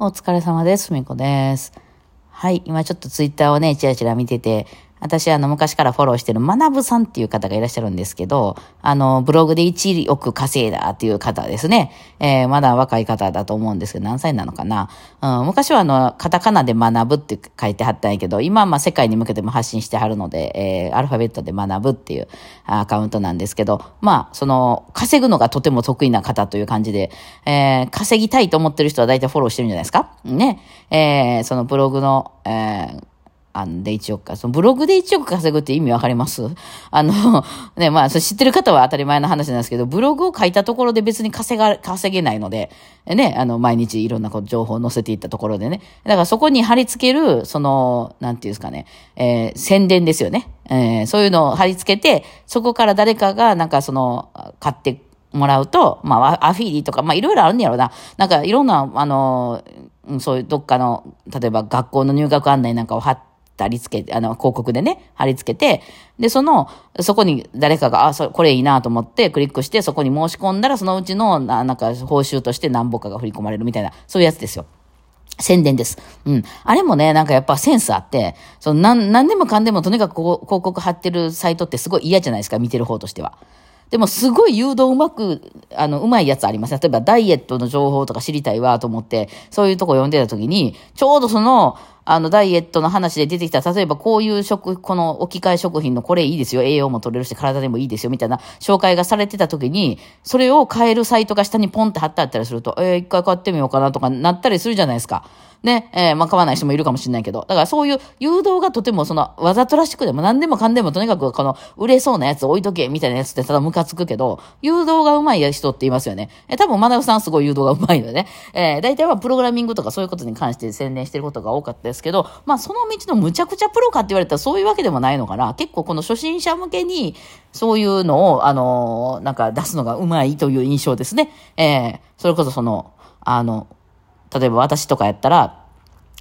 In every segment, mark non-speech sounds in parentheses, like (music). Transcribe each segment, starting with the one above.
お疲れ様です。みこです。はい。今ちょっとツイッターをね、ちらちら見てて、私、あの、昔からフォローしてる、まなぶさんっていう方がいらっしゃるんですけど、あの、ブログで1億稼いだっていう方ですね。えー、まだ若い方だと思うんですけど、何歳なのかな。うん、昔はあの、カタカナで学ぶって書いてはったんやけど、今はまあ世界に向けても発信してはるので、えー、アルファベットで学ぶっていうアカウントなんですけど、まあ、その、稼ぐのがとても得意な方という感じで、えー、稼ぎたいと思ってる人は大体フォローしてるんじゃないですかね。えー、そのブログの、えー、あんで1億か。そのブログで1億稼ぐって意味わかります？(laughs) あの、(laughs) ね、まあ、そ知ってる方は当たり前の話なんですけど、ブログを書いたところで別に稼が、稼げないので、ね、あの、毎日いろんなこと情報を載せていったところでね。だからそこに貼り付ける、その、なんていうんですかね、えー、宣伝ですよね。えー、そういうのを貼り付けて、そこから誰かが、なんかその、買ってもらうと、まあ、アフィリとか、まあ、いろいろあるんやろうな。なんか、いろんな、あの、そういうどっかの、例えば学校の入学案内なんかを貼って、貼り付けて、あの、広告でね、貼り付けて、で、その、そこに誰かが、あ、そこれいいなと思ってクリックして、そこに申し込んだら、そのうちの、ななんか、報酬として何ぼかが振り込まれるみたいな、そういうやつですよ。宣伝です。うん。あれもね、なんかやっぱセンスあって、その、なん、なんでもかんでもとにかく広告貼ってるサイトってすごい嫌じゃないですか、見てる方としては。でもすごい誘導うまく、あの、うまいやつあります。例えばダイエットの情報とか知りたいわと思って、そういうとこ読んでた時に、ちょうどその、あの、ダイエットの話で出てきた、例えばこういう食、この置き換え食品のこれいいですよ、栄養も取れるし、体でもいいですよ、みたいな紹介がされてた時に、それを買えるサイトが下にポンって貼ってあったりすると、えー、一回買ってみようかなとかなったりするじゃないですか。ね、えー、まあ、買わない人もいるかもしれないけど。だからそういう誘導がとてもその、わざとらしくでも何でもかんでもとにかくこの、売れそうなやつ置いとけ、みたいなやつってただムカつくけど、誘導がうまい人って言いますよね。えー、多分、マナブさんすごい誘導がうまいのでね。えー、大体はプログラミングとかそういうことに関して宣伝してることが多かったですけど、まあ、その道のむちゃくちゃプロかって言われたらそういうわけでもないのかな。結構この初心者向けに、そういうのを、あのー、なんか出すのがうまいという印象ですね。えー、それこそその、あの、例えば私とかやったら、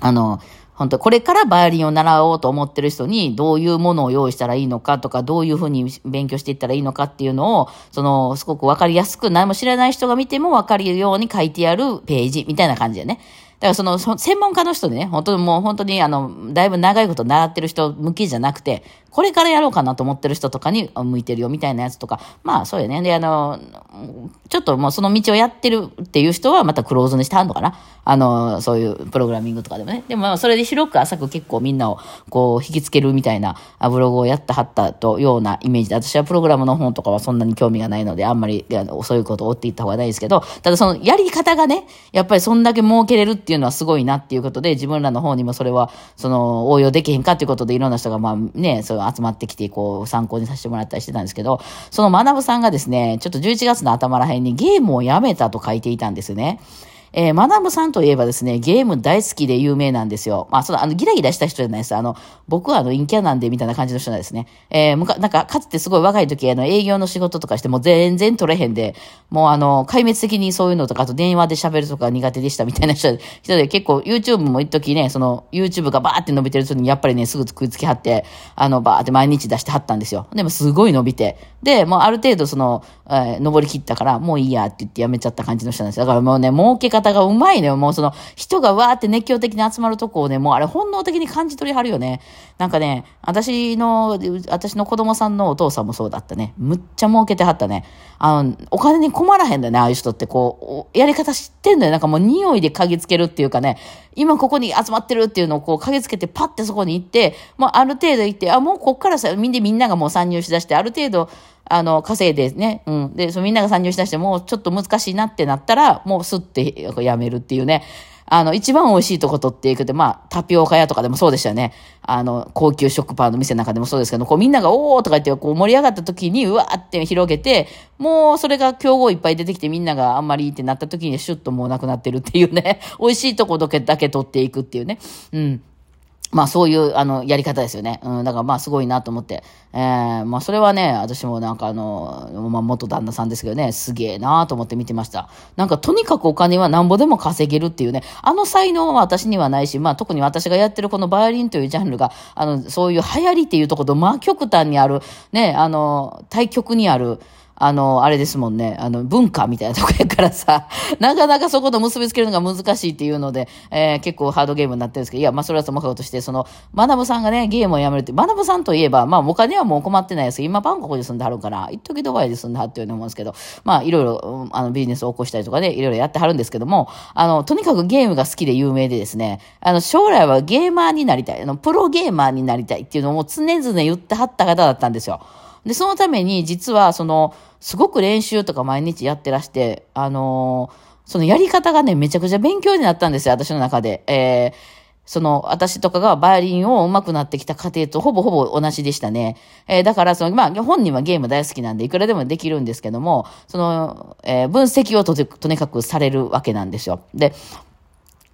あの、本当これからバイオリンを習おうと思ってる人にどういうものを用意したらいいのかとか、どういうふうに勉強していったらいいのかっていうのを、その、すごくわかりやすく何も知らない人が見てもわかるように書いてあるページみたいな感じでね。だからその、専門家の人でね、本当にもう本当にあの、だいぶ長いこと習ってる人向きじゃなくて、これからやろうかなと思ってる人とかに向いてるよみたいなやつとか、まあそうやね。で、あの、ちょっともうその道をやってるっていう人はまたクローズにしてはんのかなあの、そういうプログラミングとかでもね。でもそれで広く浅く結構みんなをこう引きつけるみたいなブログをやったはったとようなイメージで、私はプログラムの本とかはそんなに興味がないので、あんまりあのそういうことを追っていった方がないですけど、ただそのやり方がね、やっぱりそんだけ儲けれるってていうのはすごいなっていうことで、自分らの方にもそれは、その応用できへんかっていうことでいろんな人がまあね、そう集まってきて、こう参考にさせてもらったりしてたんですけど、その学さんがですね、ちょっと11月の頭らへんにゲームをやめたと書いていたんですね。えー、マダムさんといえばですね、ゲーム大好きで有名なんですよ。まあ、その、あの、ギラギラした人じゃないです。あの、僕はあの、陰キャなんで、みたいな感じの人なんですね。えー、むか、なんか、かつてすごい若い時、あの、営業の仕事とかしても全然取れへんで、もうあの、壊滅的にそういうのとか、あと電話で喋るとか苦手でしたみたいな人で、人で結構 YouTube も一時ね、その、YouTube がバーって伸びてる時に、やっぱりね、すぐ食いつきはって、あの、バーって毎日出してはったんですよ。でもすごい伸びて。で、もうある程度その、えー、登り切ったから、もういいやって言ってやめちゃった感じの人なんですよ。だからもうね、儲け方方がうまいのよ。もうその、人がわーって熱狂的に集まるとこをね、もうあれ本能的に感じ取りはるよね。なんかね、私の、私の子供さんのお父さんもそうだったね。むっちゃ儲けてはったね。あの、お金に困らへんだよね、ああいう人ってこう、やり方知ってんだよ。なんかもう匂いで嗅ぎつけるっていうかね、今ここに集まってるっていうのをこう嗅ぎつけてパッてそこに行って、もうある程度行って、あ、もうこっからさ、みんなみんながもう参入しだして、ある程度、あの、稼いでね、うん。で、そのみんなが参入しだして、もうちょっと難しいなってなったら、もうスッてやめるっていうね。あの、一番美味しいとこ取っていくって、まあ、タピオカ屋とかでもそうでしたよね。あの、高級食パンの店の中でもそうですけど、こうみんながおーとか言ってこう盛り上がった時に、うわーって広げて、もうそれが競合いっぱい出てきてみんながあんまりいいってなった時にシュッともうなくなってるっていうね。(laughs) 美味しいとこだけ取っていくっていうね。うん。まあそういう、あの、やり方ですよね。うん、だからまあすごいなと思って。えー、まあそれはね、私もなんかあの、まあ元旦那さんですけどね、すげえなと思って見てました。なんかとにかくお金はなんぼでも稼げるっていうね、あの才能は私にはないし、まあ特に私がやってるこのバイオリンというジャンルが、あの、そういう流行りっていうところと、まあ極端にある、ね、あの、対極にある、あの、あれですもんね、あの、文化みたいなとこやからさ、(laughs) なかなかそこと結びつけるのが難しいっていうので、えー、結構ハードゲームになってるんですけど、いや、まあ、それはともかくとして、その、学ぶさんがね、ゲームをやめるって、学ぶさんといえば、まあ、お金はもう困ってないです今、バンコクで住んではるから、一時ドバイで住んではっていううに思うんですけど、まあ、いろいろ、あの、ビジネスを起こしたりとかね、いろいろやってはるんですけども、あの、とにかくゲームが好きで有名でですね、あの、将来はゲーマーになりたい、あの、プロゲーマーになりたいっていうのを常々言ってはった方だったんですよ。で、そのために、実は、その、すごく練習とか毎日やってらして、あのそのやり方がね、めちゃくちゃ勉強になったんですよ、私の中で。えーその、私とかがバイオリンを上手くなってきた過程とほぼほぼ同じでしたね。えー、だから、その、まあ、本人はゲーム大好きなんで、いくらでもできるんですけども、その、えー、分析をととにかくされるわけなんですよ。で、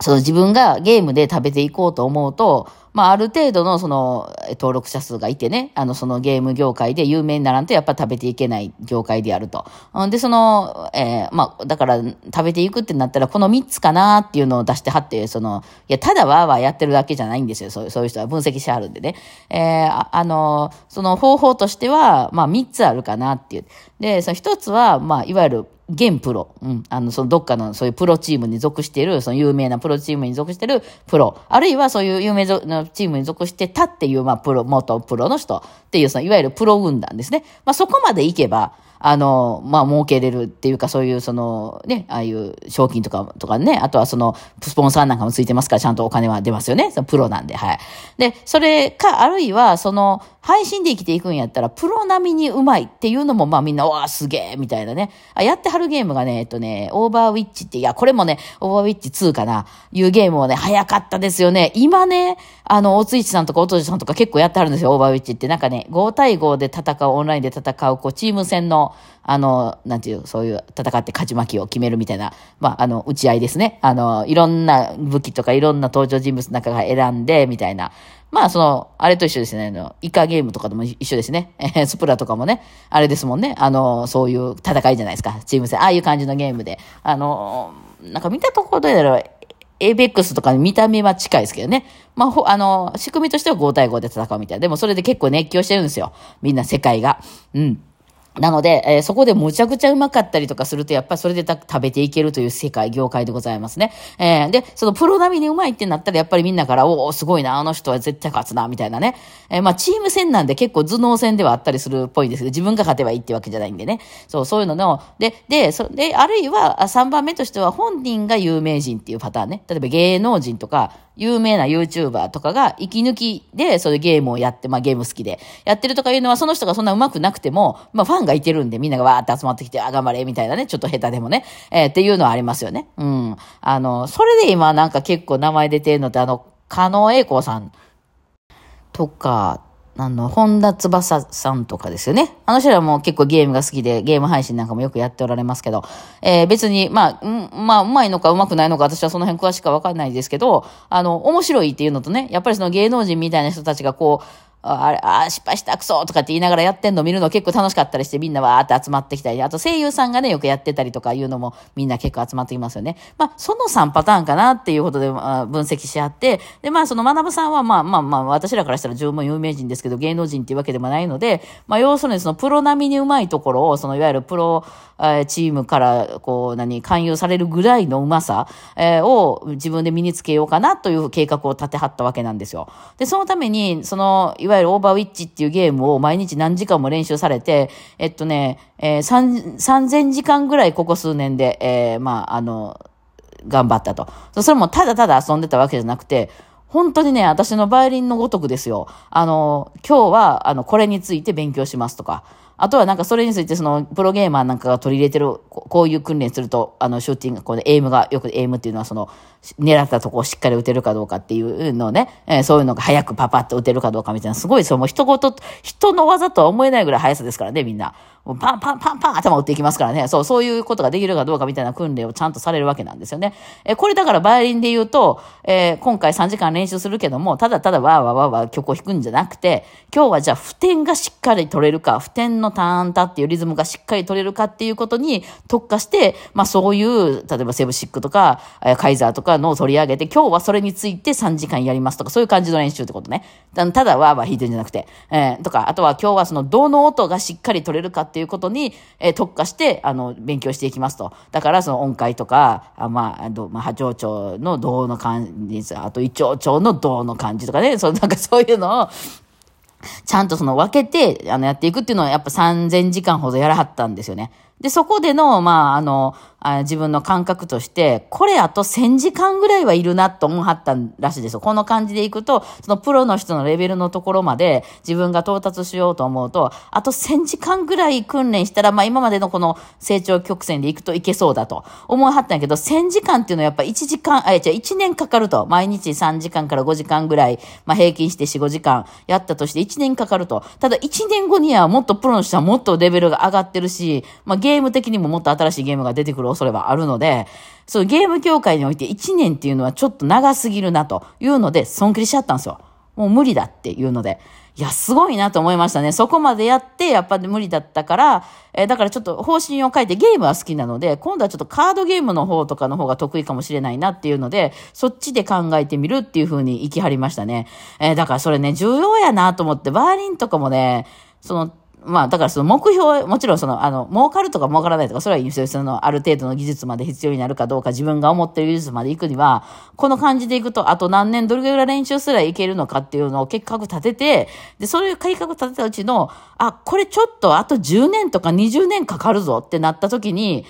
その自分がゲームで食べていこうと思うと、まあ、ある程度のその登録者数がいてね、あの、そのゲーム業界で有名にならんとやっぱ食べていけない業界であると。で、その、えー、まあ、だから食べていくってなったらこの3つかなっていうのを出してはって、その、いや、ただわーわーやってるだけじゃないんですよ。そうそういう人は分析してあるんでね。えー、ああの、その方法としては、まあ、3つあるかなっていう。で、その1つは、まあ、いわゆる現プロ、うん、あの、そのどっかのそういうプロチームに属している、その有名なプロチームに属しているプロ、あるいはそういう有名なチームに属してたっていう、まあ、プロ、元プロの人っていう、そのいわゆるプロ軍団ですね。まあ、そこまでいけば、あの、まあ、儲けれるっていうか、そういう、その、ね、ああいう賞金とか、とかね、あとはその、スポンサーなんかもついてますから、ちゃんとお金は出ますよね。そのプロなんで、はい。で、それか、あるいは、その、配信で生きていくんやったら、プロ並みにうまいっていうのも、まあみんな、わあ、すげえみたいなね。あ、やってはるゲームがね、えっとね、オーバーウィッチって、いや、これもね、オーバーウィッチ2かな、いうゲームをね、早かったですよね。今ね、あの、おついちさんとかおとじさんとか結構やってはるんですよ、オーバーウィッチって。なんかね、5対5で戦う、オンラインで戦う、こう、チーム戦の、あの、なんていう、そういう戦って勝ち負けを決めるみたいな、まあ、あの、打ち合いですね。あの、いろんな武器とかいろんな登場人物の中が選んで、みたいな。まあ、その、あれと一緒ですね。あの、イカゲームとかでも一緒ですね。え (laughs) スプラとかもね、あれですもんね。あの、そういう戦いじゃないですか。チーム戦。ああいう感じのゲームで。あの、なんか見たところでやろう。エイベックスとか見た目は近いですけどね。まあ、あの、仕組みとしては5対5で戦うみたいな。でもそれで結構熱狂してるんですよ。みんな世界が。うん。なので、えー、そこでむちゃくちゃうまかったりとかすると、やっぱりそれで食べていけるという世界、業界でございますね。えー、で、そのプロ並みにうまいってなったら、やっぱりみんなから、おお、すごいな、あの人は絶対勝つな、みたいなね。えー、まあ、チーム戦なんで結構頭脳戦ではあったりするっぽいですけど、自分が勝てばいいってわけじゃないんでね。そう、そういうのの、で、で、そで、あるいは、3番目としては、本人が有名人っていうパターンね。例えば芸能人とか、有名な YouTuber とかが息抜きでそういうゲームをやって、まあゲーム好きでやってるとかいうのはその人がそんな上手くなくても、まあファンがいてるんでみんながわーって集まってきて、あ、頑張れみたいなね、ちょっと下手でもね、えー、っていうのはありますよね。うん。あの、それで今なんか結構名前出てるのって、あの、加納栄光さんとか、あの、本田翼さんとかですよね。あの人らも結構ゲームが好きで、ゲーム配信なんかもよくやっておられますけど、えー、別に、まあ、ん、まあ、うまいのかうまくないのか、私はその辺詳しくはわかんないですけど、あの、面白いっていうのとね、やっぱりその芸能人みたいな人たちがこう、あれ、あ、失敗したくそとかって言いながらやってんの見るの結構楽しかったりして、みんなわーって集まってきたり、あと声優さんがね、よくやってたりとかいうのもみんな結構集まってきますよね。まあ、その3パターンかなっていうことで、まあ、分析し合って、で、まあ、その学さんは、まあまあまあ、私らからしたら十分有名人ですけど、芸能人っていうわけでもないので、まあ、要するにそのプロ並みにうまいところを、そのいわゆるプロ、えチームから、こう、何、勧誘されるぐらいのうまさ、え、を自分で身につけようかなという計画を立てはったわけなんですよ。で、そのために、その、いわわゆるオーバーウィッチっていうゲームを毎日何時間も練習されて、えっとね、えー、3000時間ぐらいここ数年で、えー、まあ、あの、頑張ったと。それもただただ遊んでたわけじゃなくて、本当にね、私のバイオリンのごとくですよ。あの、今日は、あの、これについて勉強しますとか、あとはなんかそれについてそのプロゲーマーなんかが取り入れてる、こういう訓練すると、あの、シューティング、このエイムが、よくエイムっていうのはその、狙ったとこをしっかり打てるかどうかっていうのをね、えー、そういうのが早くパパッと打てるかどうかみたいな、すごいそう、もう人ごと、人の技とは思えないぐらい速さですからね、みんな。パンパンパンパン頭打っていきますからね。そう、そういうことができるかどうかみたいな訓練をちゃんとされるわけなんですよね。えこれだからバイオリンで言うと、えー、今回3時間練習するけども、ただただわーわーわーわー曲を弾くんじゃなくて、今日はじゃあ普天がしっかり取れるか、普天のターンタっていうリズムがしっかり取れるかっていうことに特化して、まあそういう、例えばセブシックとか、カイザーとかのを取り上げて、今日はそれについて3時間やりますとか、そういう感じの練習ってことね。ただわーわー弾いてるんじゃなくて、えー、とか、あとは今日はそのどの音がしっかり取れるかってっていうことに、えー、特化して、あの、勉強していきますと。だから、その音階とか、あまあ、あまあ、波長長の銅の感じ、あと、胃腸長の銅の感じとかね、その、なんかそういうのを、ちゃんとその分けて、あの、やっていくっていうのはやっぱ3000時間ほどやらはったんですよね。で、そこでの、まあ、あの、あ自分の感覚として、これあと1000時間ぐらいはいるなと思はったらしいですよ。この感じでいくと、そのプロの人のレベルのところまで自分が到達しようと思うと、あと1000時間ぐらい訓練したら、まあ今までのこの成長曲線でいくといけそうだと思はったんやけど、1000時間っていうのはやっぱ1時間、あ、じゃ1年かかると。毎日3時間から5時間ぐらい、まあ平均して4、5時間やったとして1年かかると。ただ1年後にはもっとプロの人はもっとレベルが上がってるし、まあゲーム的にももっと新しいゲームが出てくる恐れはあるので、そうゲーム業界において1年っていうのはちょっと長すぎるなというので、損切りしちゃったんですよ。もう無理だっていうので。いや、すごいなと思いましたね。そこまでやって、やっぱり無理だったから、えー、だからちょっと方針を変えてゲームは好きなので、今度はちょっとカードゲームの方とかの方が得意かもしれないなっていうので、そっちで考えてみるっていう風に行きはりましたね。えー、だからそれね、重要やなと思って、バーリンとかもね、その、まあ、だからその目標、もちろんその、あの、儲かるとか儲からないとか、それはいいですよ。その、ある程度の技術まで必要になるかどうか、自分が思ってる技術まで行くには、この感じで行くと、あと何年どれぐらい練習すらいけるのかっていうのを結核立てて、で、そういう改革立てたうちの、あ、これちょっとあと10年とか20年かかるぞってなった時に、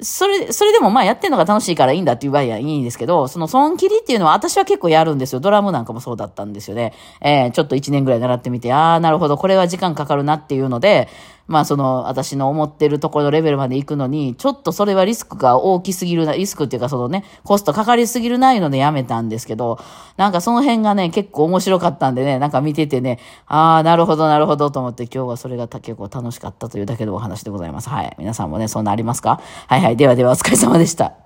それ、それでもまあやってんのが楽しいからいいんだっていう場合はいいんですけど、その損切りっていうのは私は結構やるんですよ。ドラムなんかもそうだったんですよね。えー、ちょっと1年ぐらい習ってみて、ああ、なるほど、これは時間かかるなっていうので、まあその私の思ってるところのレベルまで行くのに、ちょっとそれはリスクが大きすぎるな、リスクっていうかそのね、コストかかりすぎるないのでやめたんですけど、なんかその辺がね、結構面白かったんでね、なんか見ててね、ああ、なるほどなるほどと思って今日はそれが結構楽しかったというだけのお話でございます。はい。皆さんもね、そんなありますか？はいはい。ではではお疲れ様でした。